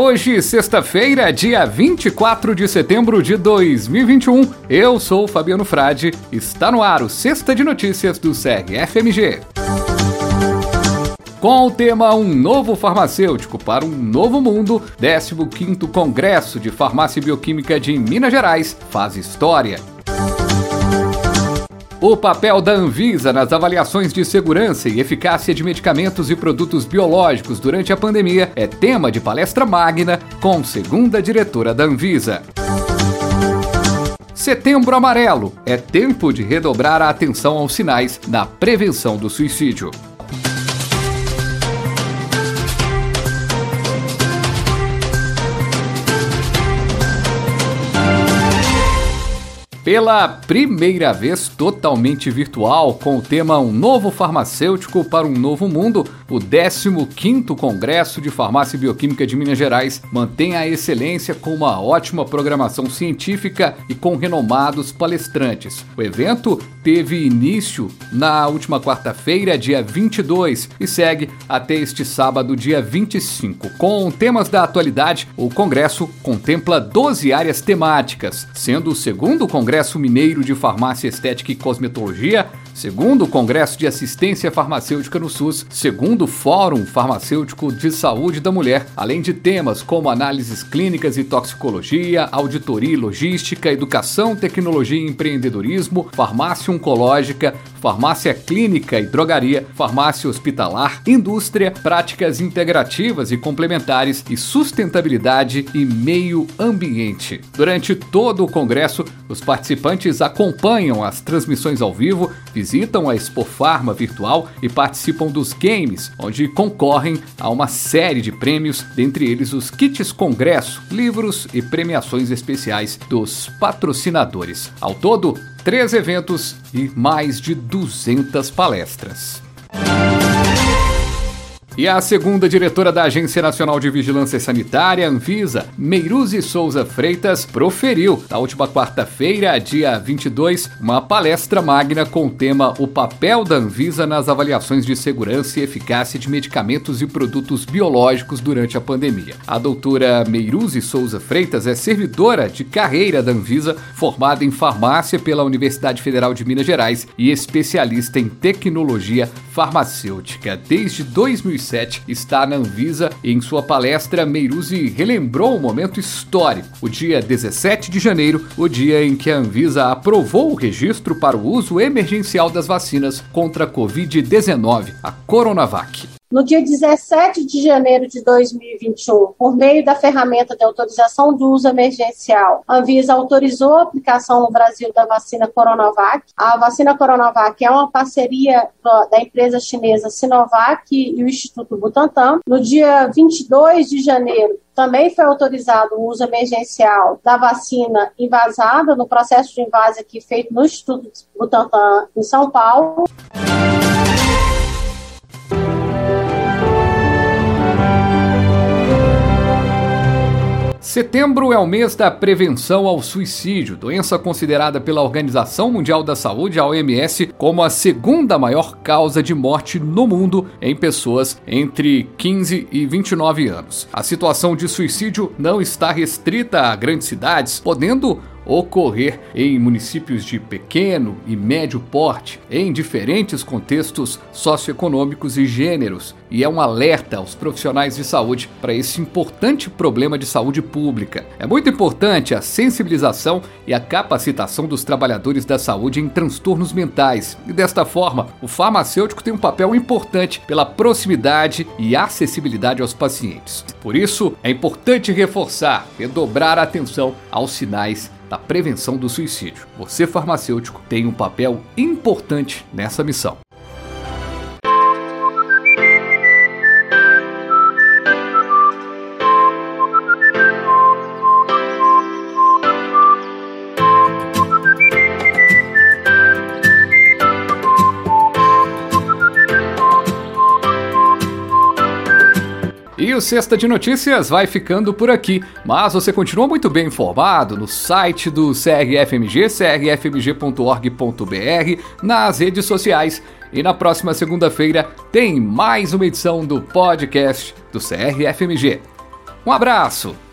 hoje, sexta-feira, dia 24 de setembro de 2021. Eu sou Fabiano Frade. Está no ar o Sexta de Notícias do CRFMG. Com o tema Um Novo Farmacêutico para um Novo Mundo, 15º Congresso de Farmácia e Bioquímica de Minas Gerais faz história. O papel da Anvisa nas avaliações de segurança e eficácia de medicamentos e produtos biológicos durante a pandemia é tema de palestra magna com segunda diretora da Anvisa. Setembro Amarelo é tempo de redobrar a atenção aos sinais da prevenção do suicídio. Pela primeira vez totalmente virtual, com o tema Um Novo Farmacêutico para um Novo Mundo, o 15º Congresso de Farmácia e Bioquímica de Minas Gerais mantém a excelência com uma ótima programação científica e com renomados palestrantes. O evento teve início na última quarta-feira, dia 22, e segue até este sábado, dia 25. Com temas da atualidade, o congresso contempla 12 áreas temáticas, sendo o segundo congresso Congresso Mineiro de Farmácia Estética e Cosmetologia, segundo o Congresso de Assistência Farmacêutica no SUS, segundo o Fórum Farmacêutico de Saúde da Mulher, além de temas como análises clínicas e toxicologia, auditoria e logística, educação, tecnologia e empreendedorismo, farmácia oncológica, farmácia clínica e drogaria, farmácia hospitalar, indústria, práticas integrativas e complementares e sustentabilidade e meio ambiente. Durante todo o congresso, os participantes acompanham as transmissões ao vivo, visitam a Expo Farma virtual e participam dos games, onde concorrem a uma série de prêmios, dentre eles os kits congresso, livros e premiações especiais dos patrocinadores. Ao todo, três eventos e mais de 200 palestras. E a segunda diretora da Agência Nacional de Vigilância Sanitária, Anvisa, Meiruzi Souza Freitas, proferiu, na última quarta-feira, dia 22, uma palestra magna com o tema O papel da Anvisa nas avaliações de segurança e eficácia de medicamentos e produtos biológicos durante a pandemia. A doutora Meiruzi Souza Freitas é servidora de carreira da Anvisa, formada em farmácia pela Universidade Federal de Minas Gerais e especialista em tecnologia farmacêutica. Desde 2007, 2007 está na Anvisa e em sua palestra Meiruzi relembrou um momento histórico, o dia 17 de janeiro, o dia em que a Anvisa aprovou o registro para o uso emergencial das vacinas contra a Covid-19, a Coronavac. No dia 17 de janeiro de 2021, por meio da ferramenta de autorização do uso emergencial, a Anvisa autorizou a aplicação no Brasil da vacina Coronavac. A vacina Coronavac é uma parceria da empresa chinesa Sinovac e o Instituto Butantan. No dia 22 de janeiro, também foi autorizado o uso emergencial da vacina invasada no processo de invase aqui feito no Instituto Butantan em São Paulo. Setembro é o mês da prevenção ao suicídio, doença considerada pela Organização Mundial da Saúde, a OMS, como a segunda maior causa de morte no mundo em pessoas entre 15 e 29 anos. A situação de suicídio não está restrita a grandes cidades, podendo ocorrer em municípios de pequeno e médio porte, em diferentes contextos socioeconômicos e gêneros, e é um alerta aos profissionais de saúde para esse importante problema de saúde pública. É muito importante a sensibilização e a capacitação dos trabalhadores da saúde em transtornos mentais, e desta forma, o farmacêutico tem um papel importante pela proximidade e acessibilidade aos pacientes. Por isso, é importante reforçar e dobrar a atenção aos sinais da prevenção do suicídio. Você, farmacêutico, tem um papel importante nessa missão. O Sexta de Notícias vai ficando por aqui, mas você continua muito bem informado no site do CRFMG, crfmg.org.br, nas redes sociais. E na próxima segunda-feira tem mais uma edição do podcast do CRFMG. Um abraço!